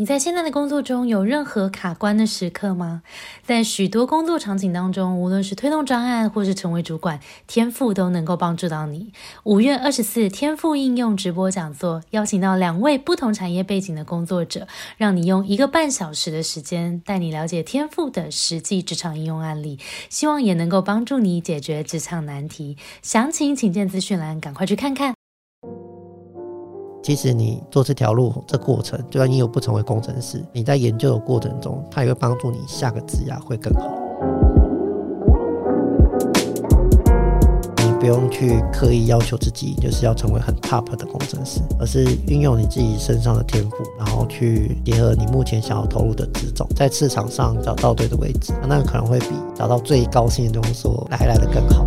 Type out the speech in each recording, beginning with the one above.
你在现在的工作中有任何卡关的时刻吗？在许多工作场景当中，无论是推动专案或是成为主管，天赋都能够帮助到你。五月二十四，天赋应用直播讲座，邀请到两位不同产业背景的工作者，让你用一个半小时的时间，带你了解天赋的实际职场应用案例，希望也能够帮助你解决职场难题。详情请见资讯栏，赶快去看看。其实你做这条路，这过程，就算你有不成为工程师，你在研究的过程中，它也会帮助你下个职涯会更好。你不用去刻意要求自己，就是要成为很 top 的工程师，而是运用你自己身上的天赋，然后去结合你目前想要投入的职种，在市场上找到对的位置，那可能会比找到最高薪的工作来来的更好。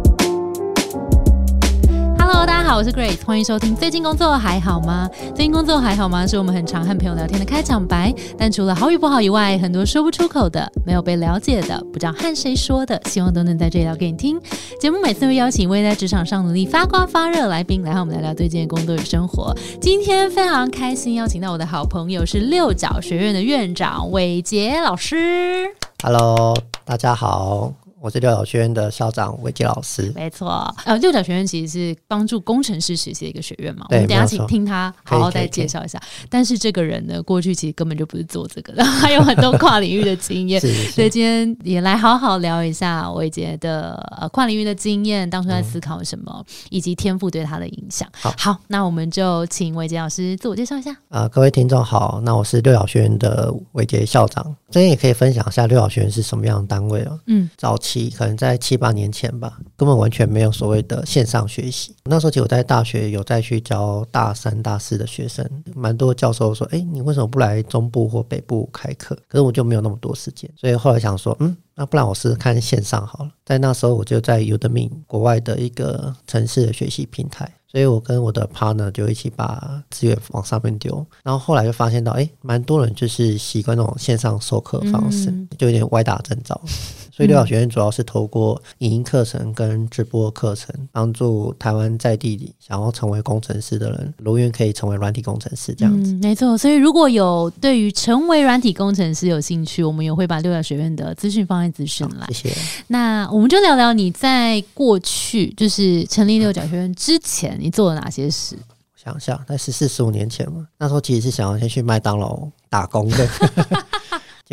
好，我是 Grace，欢迎收听。最近工作还好吗？最近工作还好吗？是我们很常和朋友聊天的开场白。但除了好与不好以外，很多说不出口的、没有被了解的、不知道和谁说的，希望都能在这里聊给你听。节目每次会邀请一位在职场上努力发光发热来宾来和我们聊聊最近的工作与生活。今天非常开心邀请到我的好朋友是六角学院的院长韦杰老师。Hello，大家好。我是六角学院的校长韦杰老师，没错。呃，六角学院其实是帮助工程师实习的一个学院嘛。我们等下请听他好好再介绍一下。但是这个人呢，过去其实根本就不是做这个的，还有很多跨领域的经验。所以今天也来好好聊一下韦杰的呃跨领域的经验，当初在思考什么，以及天赋对他的影响。好，那我们就请韦杰老师自我介绍一下。啊，各位听众好，那我是六角学院的韦杰校长。这边也可以分享一下六小学院是什么样的单位哦。嗯，早期可能在七八年前吧，根本完全没有所谓的线上学习。那时候其实我在大学有再去教大三、大四的学生，蛮多教授说：“哎，你为什么不来中部或北部开课？”可是我就没有那么多时间，所以后来想说：“嗯，那不然我试试看线上好了。”在那时候我就在 Udemy 国外的一个城市的学习平台。所以我跟我的 partner 就一起把资源往上面丢，然后后来就发现到，哎，蛮多人就是习惯那种线上授课方式，就有点歪打正着。所以六角学院主要是透过影音课程跟直播课程，帮助台湾在地里想要成为工程师的人，如愿可以成为软体工程师这样子。没错，所以如果有对于成为软体工程师有兴趣，我们也会把六角学院的资讯放在资讯栏。谢谢。那我们就聊聊你在过去就是成立六角学院之前，你做了哪些事？想一下在十四十五年前嘛，那时候其实是想要先去麦当劳打工的。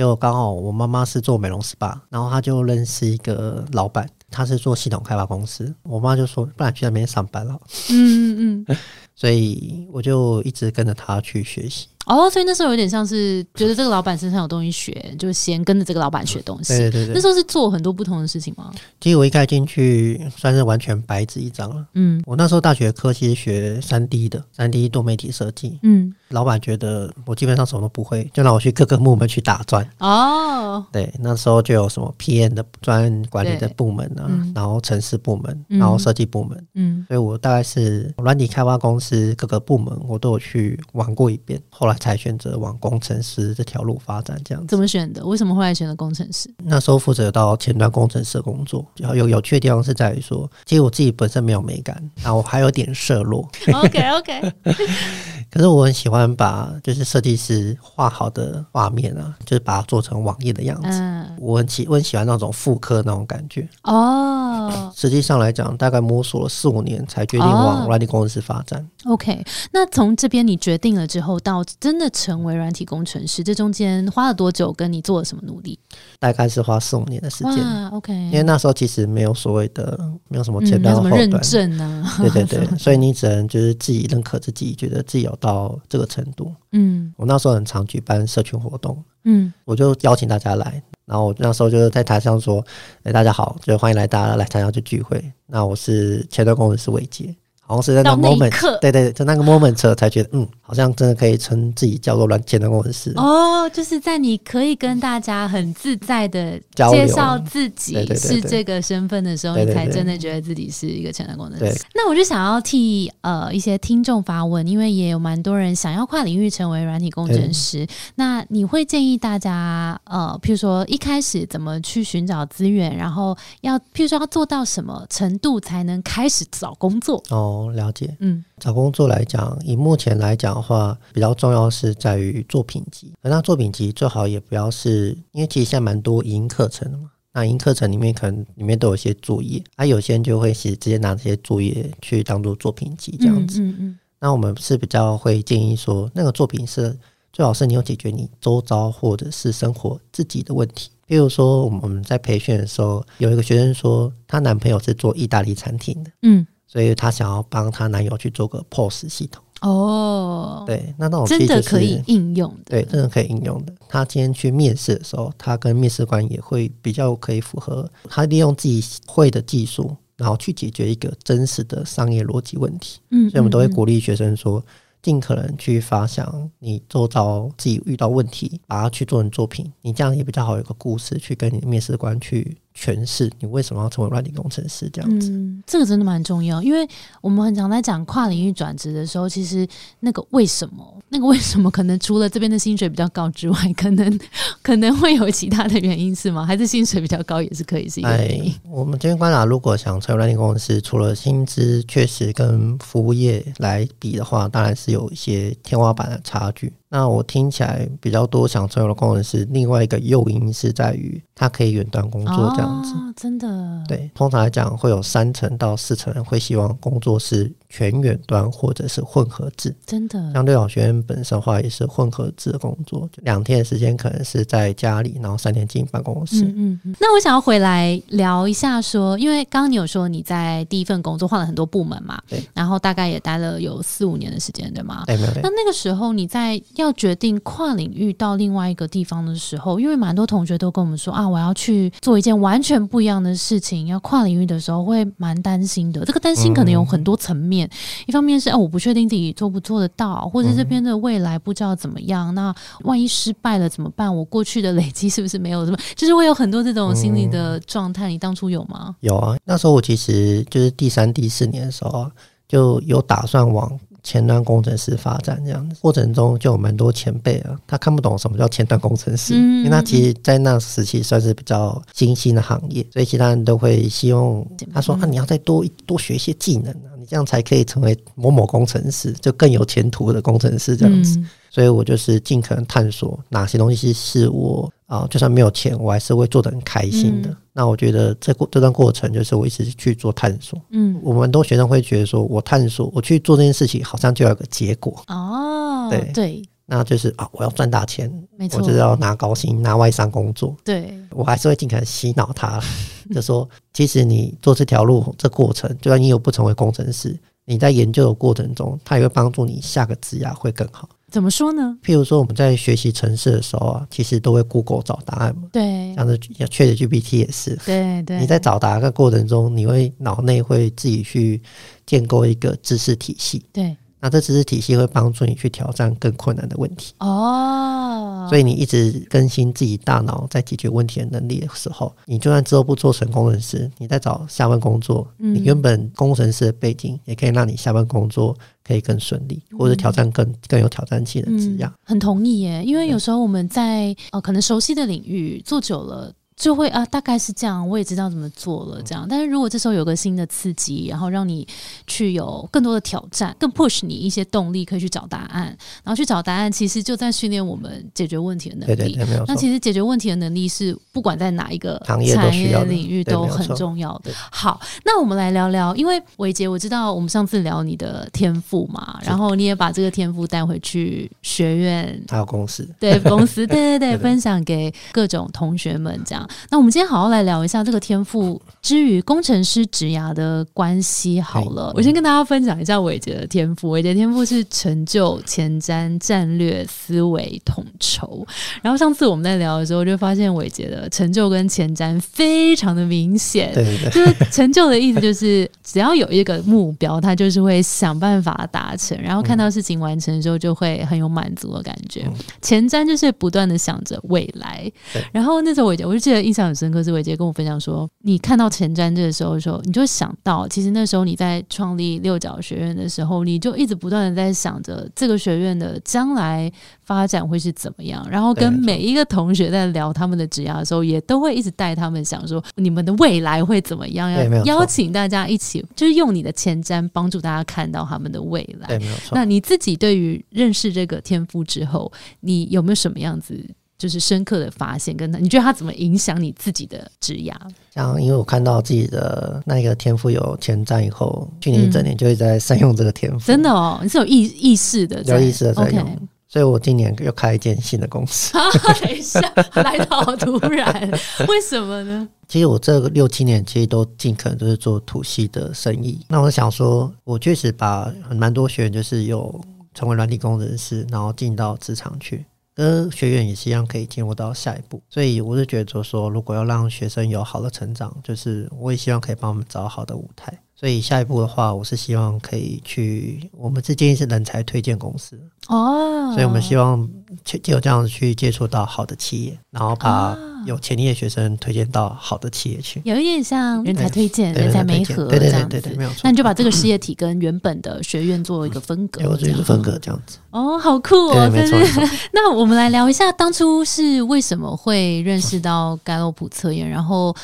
就刚好我妈妈是做美容 SPA，然后她就认识一个老板，他是做系统开发公司。我妈就说：“不然去那边上班了。”嗯嗯嗯，所以我就一直跟着他去学习。哦，所以那时候有点像是觉得这个老板身上有东西学，就先跟着这个老板学东西。对对对，那时候是做很多不同的事情吗？其实我一开进去算是完全白纸一张了。嗯，我那时候大学科其实学三 D 的，三 D 多媒体设计。嗯，老板觉得我基本上什么都不会，就让我去各个部门去打转。哦，对，那时候就有什么 PM 的专管理的部门啊，然后城市部门，然后设计部门。嗯，所以我大概是软体开发公司各个部门我都有去玩过一遍。后来。才选择往工程师这条路发展，这样子怎么选的？为什么后来选择工程师？那时候负责到前端工程师的工作，然后有有趣的地方是在于说，其实我自己本身没有美感，然后还有点色弱。OK OK。可是我很喜欢把就是设计师画好的画面啊，就是把它做成网页的样子。嗯，我很喜我很喜欢那种复刻那种感觉。哦，实际上来讲，大概摸索了四五年才决定往软体公司发展。OK，那从这边你决定了之后，到真的成为软体工程师，这中间花了多久？跟你做了什么努力？大概是花四五年的时间。OK，因为那时候其实没有所谓的没有什么前端后端认证啊。对对对，所以你只能就是自己认可自己，觉得自己有。到这个程度，嗯，我那时候很常举办社群活动，嗯，我就邀请大家来，然后我那时候就是在台上说，哎，大家好，就欢迎来大家来参加这聚会。那我是前端工程师伟杰。好像是在那 moment，对对，在那个 moment 车才觉得，嗯，好像真的可以称自己叫做软件的工程师。哦，就是在你可以跟大家很自在的介绍自己是这个身份的时候，你才真的觉得自己是一个前端工程师。那我就想要替呃一些听众发问，因为也有蛮多人想要跨领域成为软体工程师。那你会建议大家呃，譬如说一开始怎么去寻找资源，然后要譬如说要做到什么程度才能开始找工作？哦。哦，了解。嗯，找工作来讲，以目前来讲的话，比较重要是在于作品集。那作品集最好也不要是，因为其实现在蛮多影音课程的嘛。那影音课程里面可能里面都有一些作业，啊，有些人就会是直接拿这些作业去当做作品集这样子。嗯嗯。那我们是比较会建议说，那个作品是最好是你有解决你周遭或者是生活自己的问题。比如说，我们在培训的时候，有一个学生说，她男朋友是做意大利餐厅的，嗯，所以她想要帮她男友去做个 POS 系统。哦，对，那那种真的可以应用的，对，真的可以应用的。他今天去面试的时候，他跟面试官也会比较可以符合，他利用自己会的技术，然后去解决一个真实的商业逻辑问题。嗯，所以我们都会鼓励学生说。尽可能去发想你做到自己遇到问题，把它去做成作品，你这样也比较好，有个故事去跟你的面试官去。诠释你为什么要成为软体工程师这样子，这个真的蛮重要，因为我们很常在讲跨领域转职的时候，其实那个为什么，那个为什么，可能除了这边的薪水比较高之外，可能 可能会有其他的原因是吗？还是薪水比较高也是可以是一个原因？我们这边观察，如果想成为软体工程师，除了薪资确实跟服务业来比的话，当然是有一些天花板的差距。那我听起来比较多想成为的工程师，另外一个诱因是在于他可以远端工作这样子，真的。对，通常来讲会有三成到四成人会希望工作是全远端或者是混合制，真的。像对老学院本身的话也是混合制的工作，两天的时间可能是在家里，然后三天进办公室。嗯嗯。那我想要回来聊一下，说因为刚刚你有说你在第一份工作换了很多部门嘛，对，然后大概也待了有四五年的时间，对吗？对，没有。那那个时候你在要决定跨领域到另外一个地方的时候，因为蛮多同学都跟我们说啊，我要去做一件完全不一样的事情，要跨领域的时候会蛮担心的。这个担心可能有很多层面，一方面是哎，我不确定自己做不做得到，或者这边的未来不知道怎么样。那万一失败了怎么办？我过去的累积是不是没有什么？就是会有很多这种心理的状态。你当初有吗？有啊，那时候我其实就是第三、第四年的时候就有打算往。前端工程师发展这样子过程中，就有蛮多前辈啊，他看不懂什么叫前端工程师，因为他其实，在那时期算是比较新兴的行业，所以其他人都会希望他说啊，你要再多多学一些技能这样才可以成为某某工程师，就更有前途的工程师这样子。所以我就是尽可能探索哪些东西是我啊，就算没有钱，我还是会做的很开心的。那我觉得这过这段过程，就是我一直去做探索。嗯，我们很多学生会觉得说，我探索，我去做这件事情，好像就要有个结果。哦，对对，那就是啊，我要赚大钱，我就是要拿高薪，拿外商工作。对，我还是会尽可能洗脑他，就说，其实你做这条路，这过程，就算你有不成为工程师，你在研究的过程中，它也会帮助你下个职涯会更好。怎么说呢？譬如说，我们在学习城市的时候啊，其实都会 Google 找答案嘛。对，像是 ChatGPT 也是。对对。你在找答案的过程中，你会脑内会自己去建构一个知识体系。对。那这知识体系会帮助你去挑战更困难的问题哦，所以你一直更新自己大脑在解决问题的能力的时候，你就算之后不做成工程师，你在找下份工作，你原本工程师的背景也可以让你下份工作可以更顺利，或者挑战更更有挑战性的质量。很同意耶，因为有时候我们在呃可能熟悉的领域做久了。就会啊，大概是这样，我也知道怎么做了。这样，但是如果这时候有个新的刺激，然后让你去有更多的挑战，更 push 你一些动力，可以去找答案，然后去找答案，其实就在训练我们解决问题的能力。对对，没有那其实解决问题的能力是不管在哪一个行业、产业领域都很重要的。好，那我们来聊聊，因为伟杰，我知道我们上次聊你的天赋嘛，然后你也把这个天赋带回去学院，还有公司，对公司，对对 对，分享给各种同学们这样。那我们今天好好来聊一下这个天赋之于工程师职涯的关系。好了，我先跟大家分享一下伟杰的天赋。伟杰天赋是成就、前瞻、战略、思维、统筹。然后上次我们在聊的时候，就发现伟杰的成就跟前瞻非常的明显。对对对，就是成就的意思，就是只要有一个目标，他就是会想办法达成。然后看到事情完成的时候，就会很有满足的感觉。前瞻就是不断的想着未来。然后那时候伟杰，我就记得。得印象很深刻，是伟杰跟我分享说，你看到前瞻这个时候的时候，你就想到，其实那时候你在创立六角学院的时候，你就一直不断的在想着这个学院的将来发展会是怎么样，然后跟每一个同学在聊他们的职业的时候，也都会一直带他们想说，你们的未来会怎么样？要邀请大家一起，就是用你的前瞻帮助大家看到他们的未来。对，没有错。那你自己对于认识这个天赋之后，你有没有什么样子？就是深刻的发现，跟他，你觉得他怎么影响你自己的职涯？像因为我看到自己的那个天赋有前瞻以后，去年一整年就会在善用这个天赋。真的哦，你是有意意识的，有意识的在用。所以我今年又开一间新的公司。等一下，来的好突然，为什么呢？其实我这六七年其实都尽可能都是做土系的生意。那我想说，我确实把很蛮多学员就是有成为软体工程师，然后进到职场去。跟，学院也是一样可以进入到下一步，所以我是觉得说，如果要让学生有好的成长，就是我也希望可以帮我们找好的舞台。所以下一步的话，我是希望可以去，我们是建议是人才推荐公司哦，所以我们希望就就有这样去接触到好的企业，然后把有潜力的学生推荐到好的企业去，有一点像人才推荐、人才媒合这样子，没有错。那你就把这个事业体跟原本的学院做一个分隔，做一个分隔这样子。哦，好酷哦！没错。那我们来聊一下，当初是为什么会认识到盖洛普测验，然后。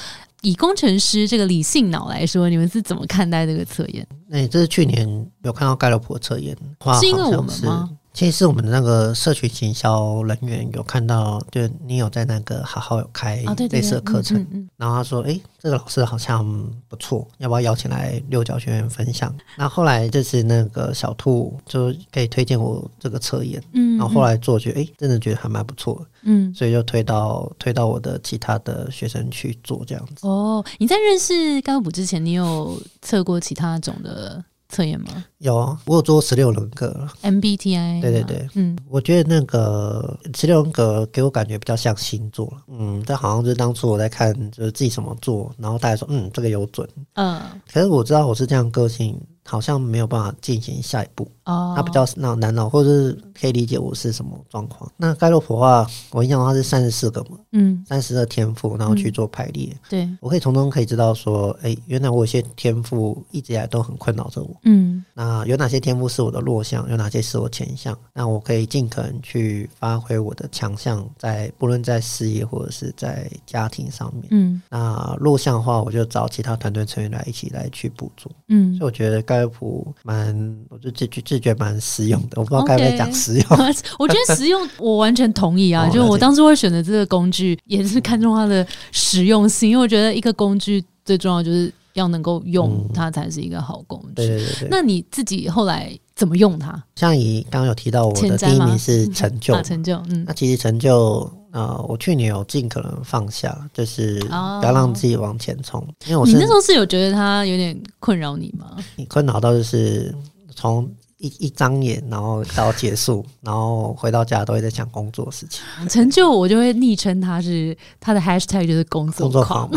以工程师这个理性脑来说，你们是怎么看待这个测验？那这是去年有看到盖洛普测验，是因为我们吗？其实是我们的那个社群行销人员有看到，就你有在那个好好有开类似的课程，然后他说：“哎，这个老师好像不错，要不要邀请来六角学院分享？”那后来就是那个小兔就可以推荐我这个测验，嗯，然后后来做觉得哎，真的觉得还蛮不错，嗯，所以就推到推到我的其他的学生去做这样子。哦，你在认识高普之前，你有测过其他种的？测验吗？有啊，我有做十六人格，MBTI。对对对，嗯，我觉得那个十六人格给我感觉比较像星座，嗯，这好像就是当初我在看，就是自己怎么做，然后大家说，嗯，这个有准，嗯，可是我知道我是这样个性。好像没有办法进行下一步哦，他比较那难脑，或者是可以理解我是什么状况。那盖洛普的话，我印象中他是三十四个嘛，嗯，三十个天赋，然后去做排列。对，我可以从中可以知道说，哎，原来我有些天赋一直以来都很困扰着我。嗯，那有哪些天赋是我的弱项，有哪些是我强项？那我可以尽可能去发挥我的强项，在不论在事业或者是在家庭上面。嗯，那弱项的话，我就找其他团队成员来一起来去补足。嗯，所以我觉得盖。盖普蛮，我就自觉自觉蛮实用的。我不知道该不该讲实用。我觉得实用，我完全同意啊。就我当初会选择这个工具，也是看中它的实用性，因为我觉得一个工具最重要就是要能够用它才是一个好工具。对对对。那你自己后来怎么用它？像你刚刚有提到我的第一名是成就，成就。嗯，那其实成就。啊，我去年有尽可能放下，就是不要让自己往前冲。因为我你那时候是有觉得他有点困扰你吗？你困扰到就是从一一张眼，然后到结束，然后回到家都会在想工作的事情。成就我就会昵称他是他的 hashtag 就是工作工作狂，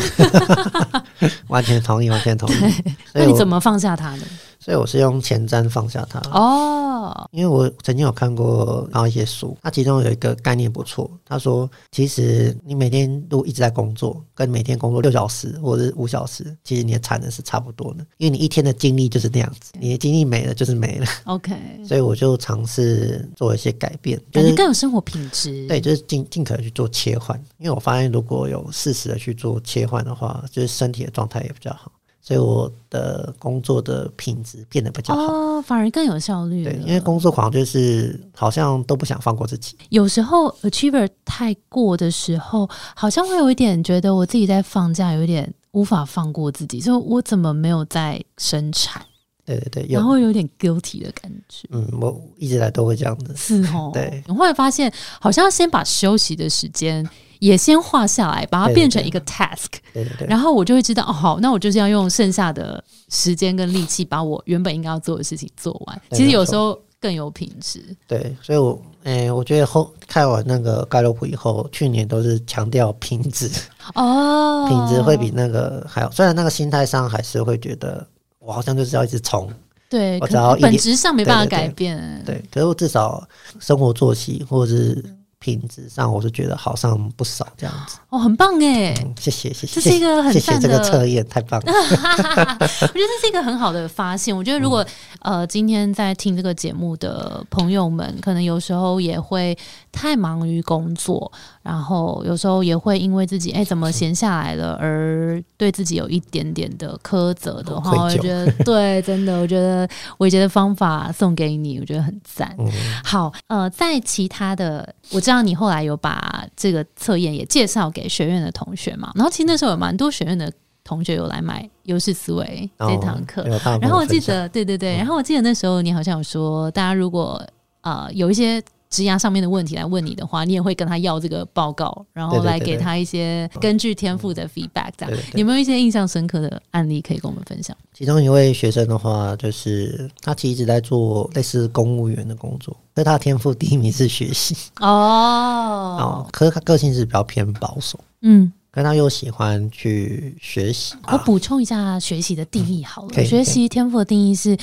完全同意，完全同意。那你怎么放下他呢？所以我是用前瞻放下它哦，因为我曾经有看过然后一些书，它其中有一个概念不错。他说，其实你每天都一直在工作，跟每天工作六小时或者是五小时，其实你的产能是差不多的，因为你一天的精力就是那样子，你的精力没了就是没了。OK，所以我就尝试做一些改变，就是更有生活品质。对，就是尽尽可能去做切换，因为我发现如果有适时的去做切换的话，就是身体的状态也比较好。所以我的工作的品质变得比较好，反而更有效率。对，因为工作狂就是好像都不想放过自己。有时候 achiever 太过的时候，好像会有一点觉得我自己在放假，有点无法放过自己，就我怎么没有在生产？对对对，然后有点 guilty 的感觉。嗯，我一直来都会这样子。是哦，对。我后来发现，好像要先把休息的时间。也先画下来，把它变成一个 task，然后我就会知道哦，好，那我就是要用剩下的时间跟力气，把我原本应该要做的事情做完。其实有时候更有品质。对，所以我，诶，我觉得后看完那个盖洛普以后，去年都是强调品质哦，品质会比那个还要。虽然那个心态上还是会觉得我好像就是要一直冲，对，我只要本质上没办法改变。对，可是我至少生活作息或者是。品质上，我是觉得好上不少这样子。哦，很棒哎！谢谢谢谢，这是一个很谢谢这个测验，太棒了。我觉得这是一个很好的发现。我觉得如果呃今天在听这个节目的朋友们，可能有时候也会太忙于工作，然后有时候也会因为自己哎怎么闲下来了，而对自己有一点点的苛责的话，我觉得对，真的，我觉得伟杰的方法送给你，我觉得很赞。好，呃，在其他的我。知道你后来有把这个测验也介绍给学院的同学嘛？然后其实那时候有蛮多学院的同学有来买优势思维这堂课。然后我记得，对对对，然后我记得那时候你好像有说，大家如果呃有一些。质押上面的问题来问你的话，你也会跟他要这个报告，然后来给他一些根据天赋的 feedback。这样有没有一些印象深刻的案例可以跟我们分享？其中一位学生的话，就是他其实一直在做类似公务员的工作，所以他的天赋第一名是学习哦哦，可是他个性是比较偏保守，嗯，可他又喜欢去学习。我补充一下学习的定义好了，学习天赋的定义是。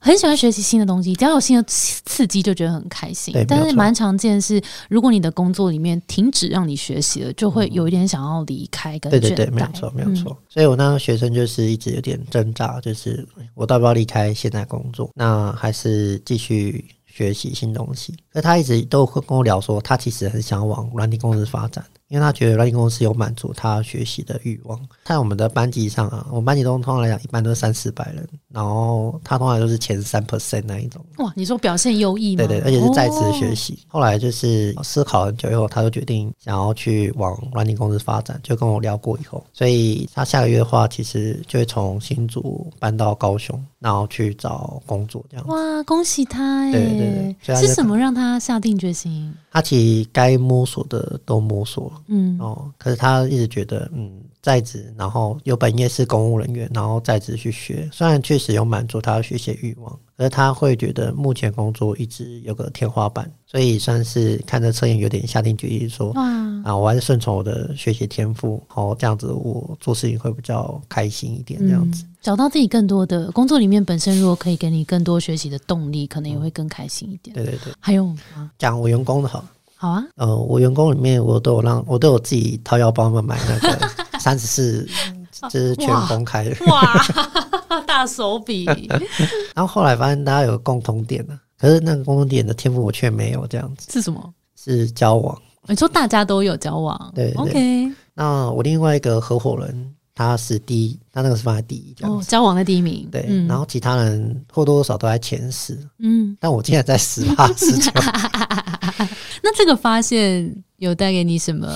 很喜欢学习新的东西，只要有新的刺激就觉得很开心。但是蛮常见是，如果你的工作里面停止让你学习了，就会有一点想要离开。对对对，没有错，没有错。所以我那个学生就是一直有点挣扎，就是我要不要离开现在工作，那还是继续学习新东西？那他一直都会跟我聊说，他其实很想往软体公司发展。因为他觉得软件公司有满足他学习的欲望。在我们的班级上啊，我们班级中通常来讲，一般都是三四百人，然后他通常都是前三 percent 那一种。哇，你说表现优异吗？对对，而且是在职学习。后来就是思考很久以后，他就决定想要去往软件公司发展，就跟我聊过以后，所以他下个月的话，其实就会从新竹搬到高雄，然后去找工作这样。哇，恭喜他！对对对，是什么让他下定决心？他其实该摸索的都摸索了。嗯哦，可是他一直觉得，嗯，在职，然后有本业是公务人员，然后在职去学，虽然确实有满足他的学习欲望，可是他会觉得目前工作一直有个天花板，所以算是看着测验有点下定决心说，啊，我还是顺从我的学习天赋，好这样子我做事情会比较开心一点，这样子找到自己更多的工作里面本身如果可以给你更多学习的动力，可能也会更开心一点。对对对，还有讲我员工的好。好啊，呃，我员工里面我都有让我都有自己掏腰包们买那个三十四，这是全公开的哇，大手笔。然后后来发现大家有共同点呢，可是那个共同点的天赋我却没有这样子。是什么？是交往。你说大家都有交往，对，OK。那我另外一个合伙人他是第一，他那个是放在第一，哦，交往的第一名。对，然后其他人或多或少都在前十，嗯，但我竟然在十八十九。那这个发现有带给你什么？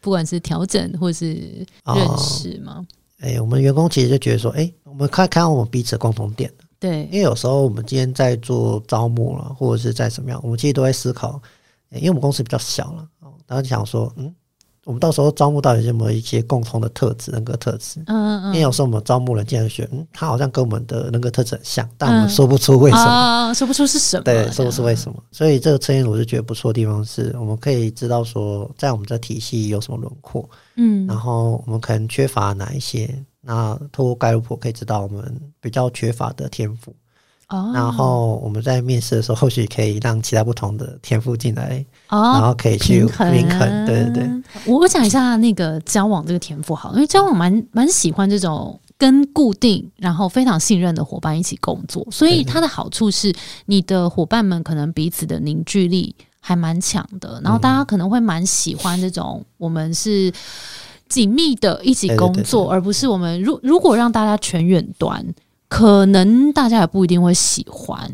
不管是调整或是认识吗？哎，我们员工其实就觉得说，哎，我们看看我们彼此的共同点对，因为有时候我们今天在做招募了，或者是在什么样，我们其实都在思考，因为我们公司比较小了，然后就想说，嗯。我们到时候招募到底有没有一些共同的特质、人格特质？嗯嗯因为有时候我们招募人进来选，嗯，他好像跟我们的人格特质很像，但我们说不出为什么，说不出是什么，对，说不出为什么。所以这个测验我是觉得不错的地方是，我们可以知道说，在我们这体系有什么轮廓，嗯，然后我们可能缺乏哪一些，那透过盖洛普可以知道我们比较缺乏的天赋。然后我们在面试的时候，或许可以让其他不同的天赋进来，哦然后可以去平衡。对对对，我讲一下那个交往这个天赋好，因为交往蛮蛮喜欢这种跟固定然后非常信任的伙伴一起工作，所以它的好处是你的伙伴们可能彼此的凝聚力还蛮强的，然后大家可能会蛮喜欢这种我们是紧密的一起工作，而不是我们如如果让大家全远端。可能大家也不一定会喜欢，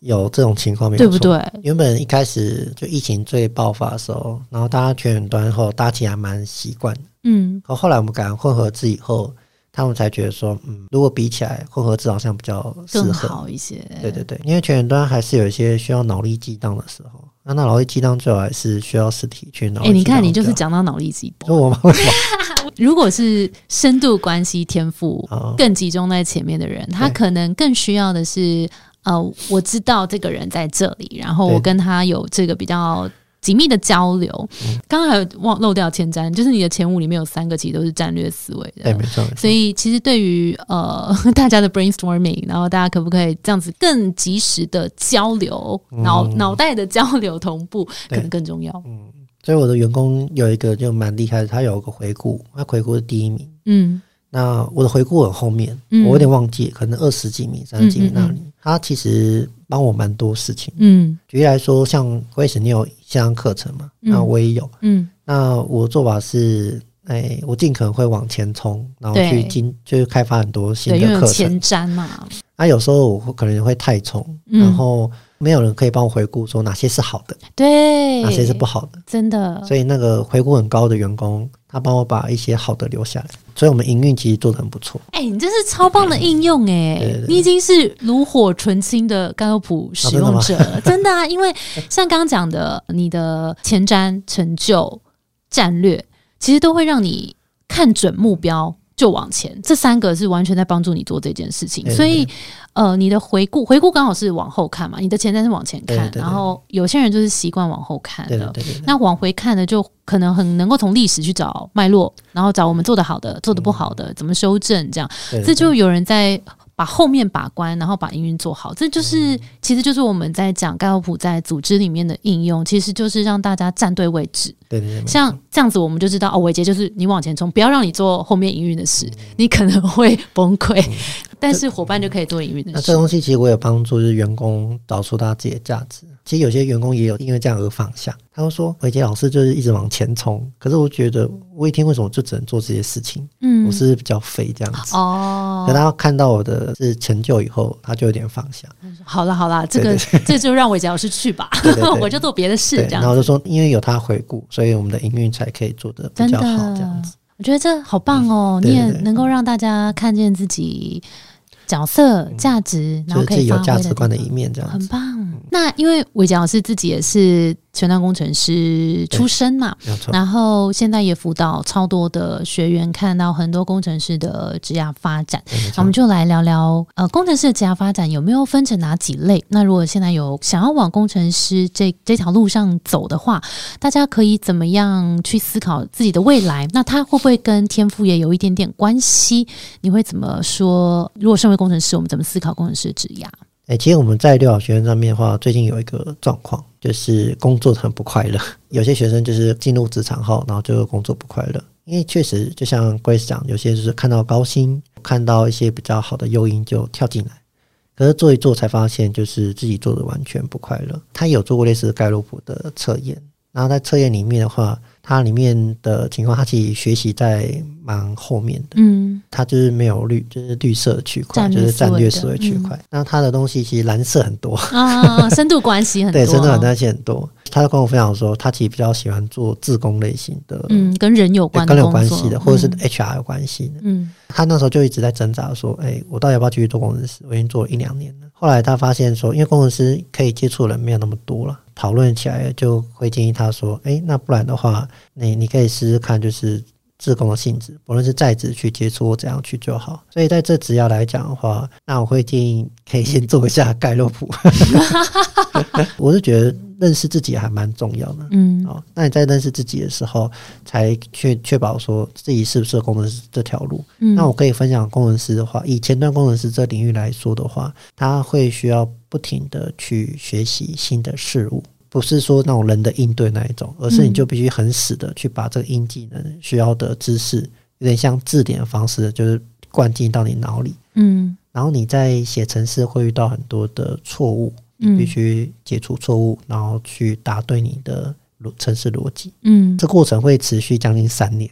有这种情况，对不对？原本一开始就疫情最爆发的时候，然后大家全员端后，大家其实还蛮习惯嗯，可后来我们改混合制以后，他们才觉得说，嗯，如果比起来，混合制好像比较适合。好一些。对对对，因为全员端还是有一些需要脑力激荡的时候，那那脑力激荡最好还是需要实体去脑。哎，你看，你就是讲到脑力激荡，我吗？如果是深度关系天赋更集中在前面的人，他可能更需要的是，呃，我知道这个人在这里，然后我跟他有这个比较紧密的交流。刚刚还有忘漏掉前瞻，就是你的前五里面有三个其实都是战略思维的，对，没错。所以其实对于呃大家的 brainstorming，然后大家可不可以这样子更及时的交流，脑脑袋的交流同步，可能更重要。嗯，所以我的员工有一个就蛮厉害的，他有一个回顾，他回顾是第一名。嗯。那我的回顾很后面，我有点忘记，可能二十几名、三十几名那里，他其实帮我蛮多事情。嗯，举例来说，像威斯，你有线上课程嘛？那我也有。嗯，那我做法是，哎，我尽可能会往前冲，然后去进，就是开发很多新的课程。前瞻嘛。那有时候我可能会太冲，然后没有人可以帮我回顾说哪些是好的，对，哪些是不好的，真的。所以那个回顾很高的员工。他帮我把一些好的留下来，所以我们营运其实做的很不错。哎，你这是超棒的应用哎！你已经是炉火纯青的盖洛普使用者，真的啊！因为像刚刚讲的，你的前瞻、成就、战略，其实都会让你看准目标。就往前，这三个是完全在帮助你做这件事情。所以，呃，你的回顾回顾刚好是往后看嘛，你的前瞻是往前看，然后有些人就是习惯往后看的。那往回看的，就可能很能够从历史去找脉络，然后找我们做的好的、做的不好的，怎么修正，这样。这就有人在。把后面把关，然后把营运做好，这就是其实就是我们在讲盖洛普在组织里面的应用，其实就是让大家站对位置。对对对，像这样子，我们就知道哦，伟杰就是你往前冲，不要让你做后面营运的事，你可能会崩溃。但是伙伴就可以做营运的事。那这东西其实我有帮助，就是员工找出他自己的价值。其实有些员工也有因为这样而放下。他会说：“伟杰老师就是一直往前冲，可是我觉得我一天为什么就只能做这些事情？嗯，我是比较废这样子哦。等他看到我的是成就以后，他就有点放下。好了好了，这个这就让伟杰老师去吧，我就做别的事。这样，然后就说，因为有他回顾，所以我们的营运才可以做的比较好。这样子，我觉得这好棒哦！你也能够让大家看见自己。”角色价值，然后可以有价值观的一面，这样很棒。那因为韦杰老师自己也是。全端工程师出身嘛，然后现在也辅导超多的学员，看到很多工程师的职业发展。那我们就来聊聊，呃，工程师的职业发展有没有分成哪几类？那如果现在有想要往工程师这这条路上走的话，大家可以怎么样去思考自己的未来？那他会不会跟天赋也有一点点关系？你会怎么说？如果身为工程师，我们怎么思考工程师的职业？哎，其实我们在六好学院上面的话，最近有一个状况，就是工作很不快乐。有些学生就是进入职场后，然后就工作不快乐，因为确实就像 Grace 讲，有些就是看到高薪，看到一些比较好的诱因就跳进来，可是做一做才发现，就是自己做的完全不快乐。他有做过类似盖洛普的测验，然后在测验里面的话。它里面的情况，它其实学习在蛮后面的，嗯，它就是没有绿，就是绿色区块，就是战略思维区块。那它的东西其实蓝色很多啊，深度关系很多，对，深度关系很多。他跟我分享说，他其实比较喜欢做自工类型的，嗯，跟人有关、跟人有关系的，或者是 HR 有关系的。嗯，他那时候就一直在挣扎，说，哎，我到底要不要继续做工程师？我已经做了一两年了。后来他发现说，因为工程师可以接触的人没有那么多了。讨论起来就会建议他说：“哎，那不然的话，你你可以试试看，就是自工的性质，不论是在职去接触或怎样去就好。所以在这职要来讲的话，那我会建议可以先做一下盖洛普。我是觉得认识自己还蛮重要的。嗯，哦，那你在认识自己的时候，才确确保说自己是不是工程师这条路。那我可以分享工程师的话，以前端工程师这领域来说的话，他会需要。不停的去学习新的事物，不是说那种人的应对那一种，而是你就必须很死的去把这个硬技能需要的知识，有点像字典的方式，就是灌进到你脑里。嗯，然后你在写程式会遇到很多的错误，你必须解除错误，然后去答对你的逻程式逻辑。嗯，这过程会持续将近三年。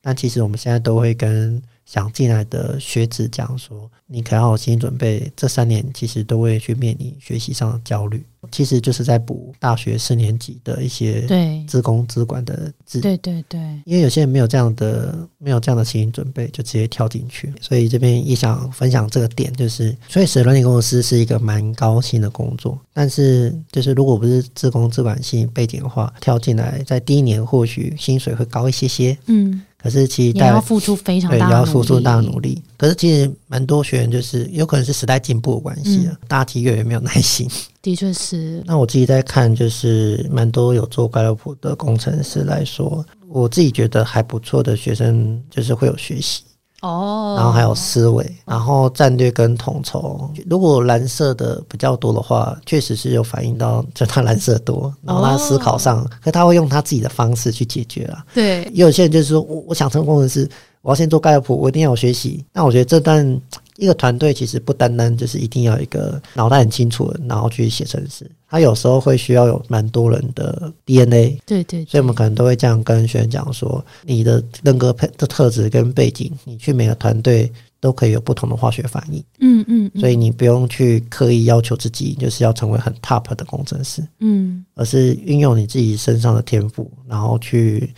但其实我们现在都会跟。想进来的学子讲说，你可要有心理准备，这三年其实都会去面临学习上的焦虑，其实就是在补大学四年级的一些对自工资管的字，对对对，因为有些人没有这样的没有这样的心理准备，就直接跳进去，所以这边也想分享这个点，就是所以使软件工程师是一个蛮高薪的工作，但是就是如果不是自工资管系背景的话，跳进来在第一年或许薪水会高一些些，嗯。可是其实也要付出非常大，也要付出大努力。可是其实蛮多学员就是有可能是时代进步的关系啊，大家其实越来越没有耐心。的确是。那我自己在看，就是蛮多有做盖洛普的工程师来说，我自己觉得还不错的学生，就是会有学习。哦，然后还有思维，然后战略跟统筹。如果蓝色的比较多的话，确实是有反映到就他蓝色多，然后他思考上，可他会用他自己的方式去解决啊。对，也有些人就是说我我想成工程师，我要先做盖洛普，我一定要有学习。那我觉得这段。一个团队其实不单单就是一定要一个脑袋很清楚的，然后去写程式，他有时候会需要有蛮多人的 DNA。对对，所以我们可能都会这样跟学员讲说，你的人格配的特质跟背景，你去每个团队都可以有不同的化学反应。嗯嗯，所以你不用去刻意要求自己就是要成为很 top 的工程师。嗯，而是运用你自己身上的天赋，然后去。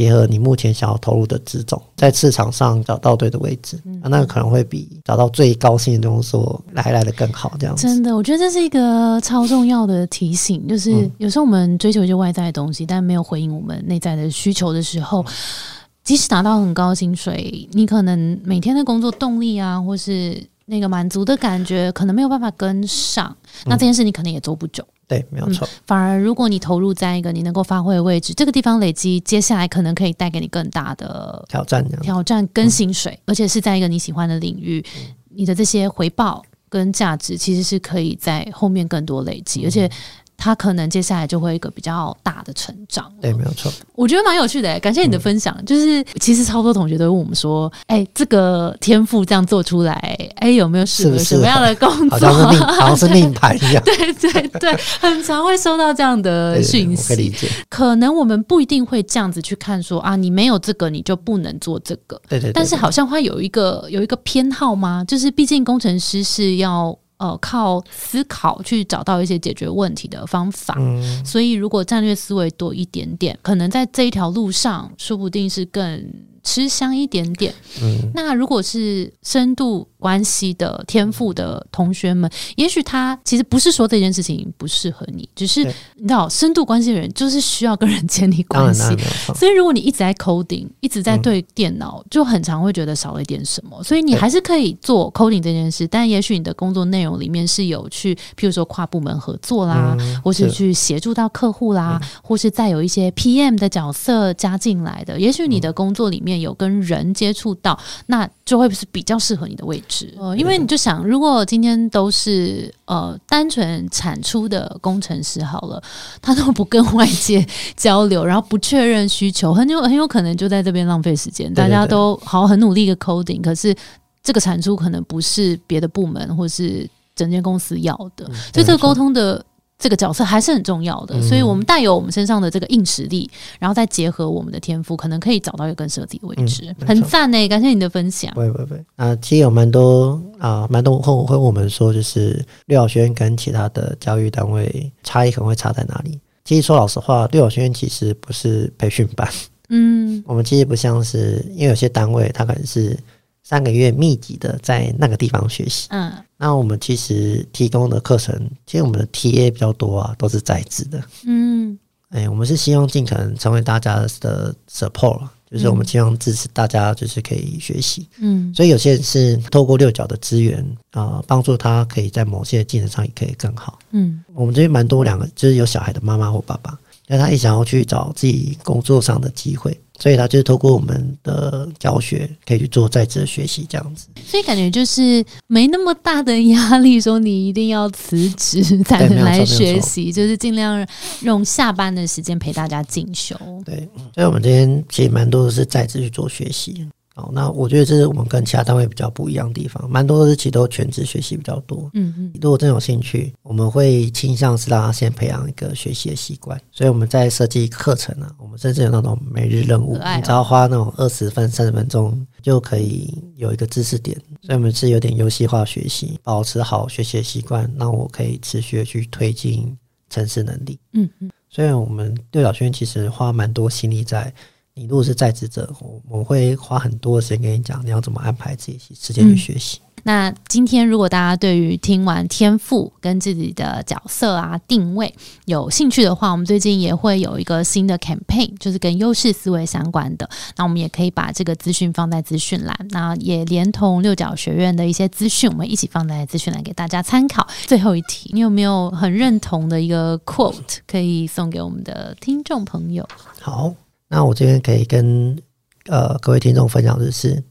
结合你目前想要投入的资种，在市场上找到对的位置，那可能会比找到最高兴的东西来来的更好。这样子，真的，我觉得这是一个超重要的提醒。就是有时候我们追求一些外在的东西，但没有回应我们内在的需求的时候，即使达到很高薪水，你可能每天的工作动力啊，或是那个满足的感觉，可能没有办法跟上。那这件事你可能也做不久。对，没有错。反而，如果你投入在一个你能够发挥的位置，这个地方累积，接下来可能可以带给你更大的挑战，挑战跟薪水，而且是在一个你喜欢的领域，你的这些回报跟价值，其实是可以在后面更多累积，而且。他可能接下来就会一个比较大的成长，对，没有错。我觉得蛮有趣的，感谢你的分享。就是其实超多同学都问我们说，哎，这个天赋这样做出来，哎，有没有适合什么样的工作？好像是命，好像是命盘一样。对对对，很常会收到这样的讯息。可能我们不一定会这样子去看，说啊，你没有这个，你就不能做这个。对对。但是好像会有一个有一个偏好吗？就是毕竟工程师是要。呃，靠思考去找到一些解决问题的方法，所以如果战略思维多一点点，可能在这一条路上，说不定是更。吃香一点点。嗯，那如果是深度关系的天赋的同学们，也许他其实不是说这件事情不适合你，只是你知道，深度关系的人就是需要跟人建立关系。所以，如果你一直在 coding，一直在对电脑，就很常会觉得少了一点什么。所以，你还是可以做 coding 这件事，但也许你的工作内容里面是有去，譬如说跨部门合作啦，或是去协助到客户啦，或是再有一些 PM 的角色加进来的。也许你的工作里面。有跟人接触到，那就会是比较适合你的位置。呃，因为你就想，如果今天都是呃单纯产出的工程师好了，他都不跟外界交流，然后不确认需求，很有很有可能就在这边浪费时间。大家都好很努力的 coding，可是这个产出可能不是别的部门或是整间公司要的，所以这个沟通的。这个角色还是很重要的，所以我们带有我们身上的这个硬实力，然后再结合我们的天赋，可能可以找到一个更适合自己的位置。很赞呢，感谢你的分享。不会不会啊，其实有蛮多啊，蛮多会会问我们说，就是六小学院跟其他的教育单位差异可能会差在哪里？其实说老实话，六小学院其实不是培训班，嗯，我们其实不像是，因为有些单位它可能是。三个月密集的在那个地方学习，嗯，那我们其实提供的课程，其实我们的 TA 比较多啊，都是在职的，嗯，哎，我们是希望尽可能成为大家的 support，就是我们希望支持大家，就是可以学习，嗯，所以有些人是透过六角的资源啊，帮助他可以在某些技能上也可以更好，嗯，我们这边蛮多两个，就是有小孩的妈妈或爸爸，那他也想要去找自己工作上的机会。所以他就是透过我们的教学，可以去做在职的学习，这样子。所以感觉就是没那么大的压力，说你一定要辞职才能来学习，就是尽量用下班的时间陪大家进修。对，所以我们今天其实蛮多的是在职去做学习。那我觉得这是我们跟其他单位比较不一样的地方，蛮多的其实都全职学习比较多。嗯嗯，如果真有兴趣，我们会倾向是让他先培养一个学习的习惯。所以我们在设计课程呢，我们甚至有那种每日任务，你只要花那种二十分、三十分钟就可以有一个知识点。所以我们是有点游戏化学习，保持好学习的习惯，让我可以持续的去推进城市能力。嗯嗯，所以我们六角轩其实花蛮多心力在。你如果是在职者，我我会花很多的时间跟你讲，你要怎么安排自己时间去学习。那今天如果大家对于听完天赋跟自己的角色啊定位有兴趣的话，我们最近也会有一个新的 campaign，就是跟优势思维相关的。那我们也可以把这个资讯放在资讯栏，那也连同六角学院的一些资讯，我们一起放在资讯栏给大家参考。最后一题，你有没有很认同的一个 quote 可以送给我们的听众朋友？好，那我这边可以跟呃各位听众分享的是。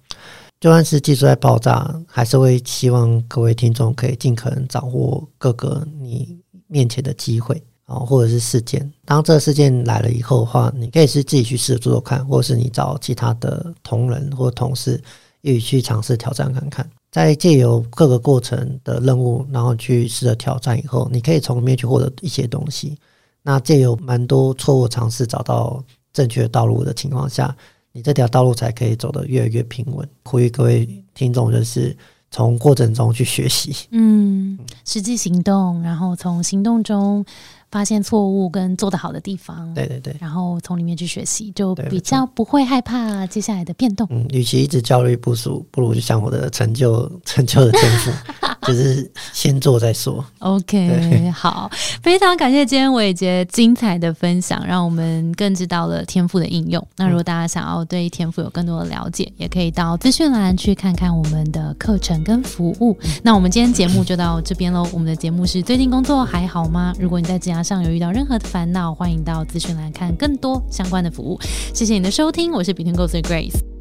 就算是技术在爆炸，还是会希望各位听众可以尽可能掌握各个你面前的机会啊，或者是事件。当这个事件来了以后的话，你可以是自己去试着做做看，或者是你找其他的同仁或同事一起去尝试挑战看看。在借由各个过程的任务，然后去试着挑战以后，你可以从里面去获得一些东西。那借由蛮多错误尝试，找到正确的道路的情况下。你这条道路才可以走得越来越平稳。呼吁各位听众，就是从过程中去学习，嗯，实际行动，然后从行动中。发现错误跟做得好的地方，对对对，然后从里面去学习，就比较不会害怕接下来的变动。嗯，与其一直焦虑不足，不如就像我的成就、成就的天赋，就是先做再说。OK，好，非常感谢今天伟杰精彩的分享，让我们更知道了天赋的应用。那如果大家想要对天赋有更多的了解，也可以到资讯栏去看看我们的课程跟服务。那我们今天节目就到这边喽。我们的节目是最近工作还好吗？如果你在职涯。上有遇到任何的烦恼，欢迎到资讯栏看更多相关的服务。谢谢你的收听，我是 Between Goals 的 Grace。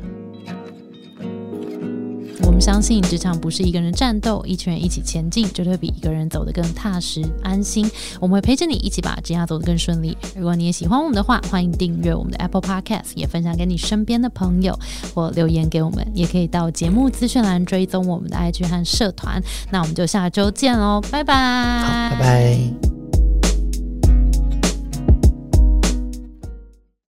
我们相信职场不是一个人战斗，一群人一起前进，绝对比一个人走得更踏实安心。我们会陪着你一起把职业走得更顺利。如果你也喜欢我们的话，欢迎订阅我们的 Apple Podcast，也分享给你身边的朋友或留言给我们，也可以到节目资讯栏追踪我们的 IG 和社团。那我们就下周见喽，拜拜，好，拜拜。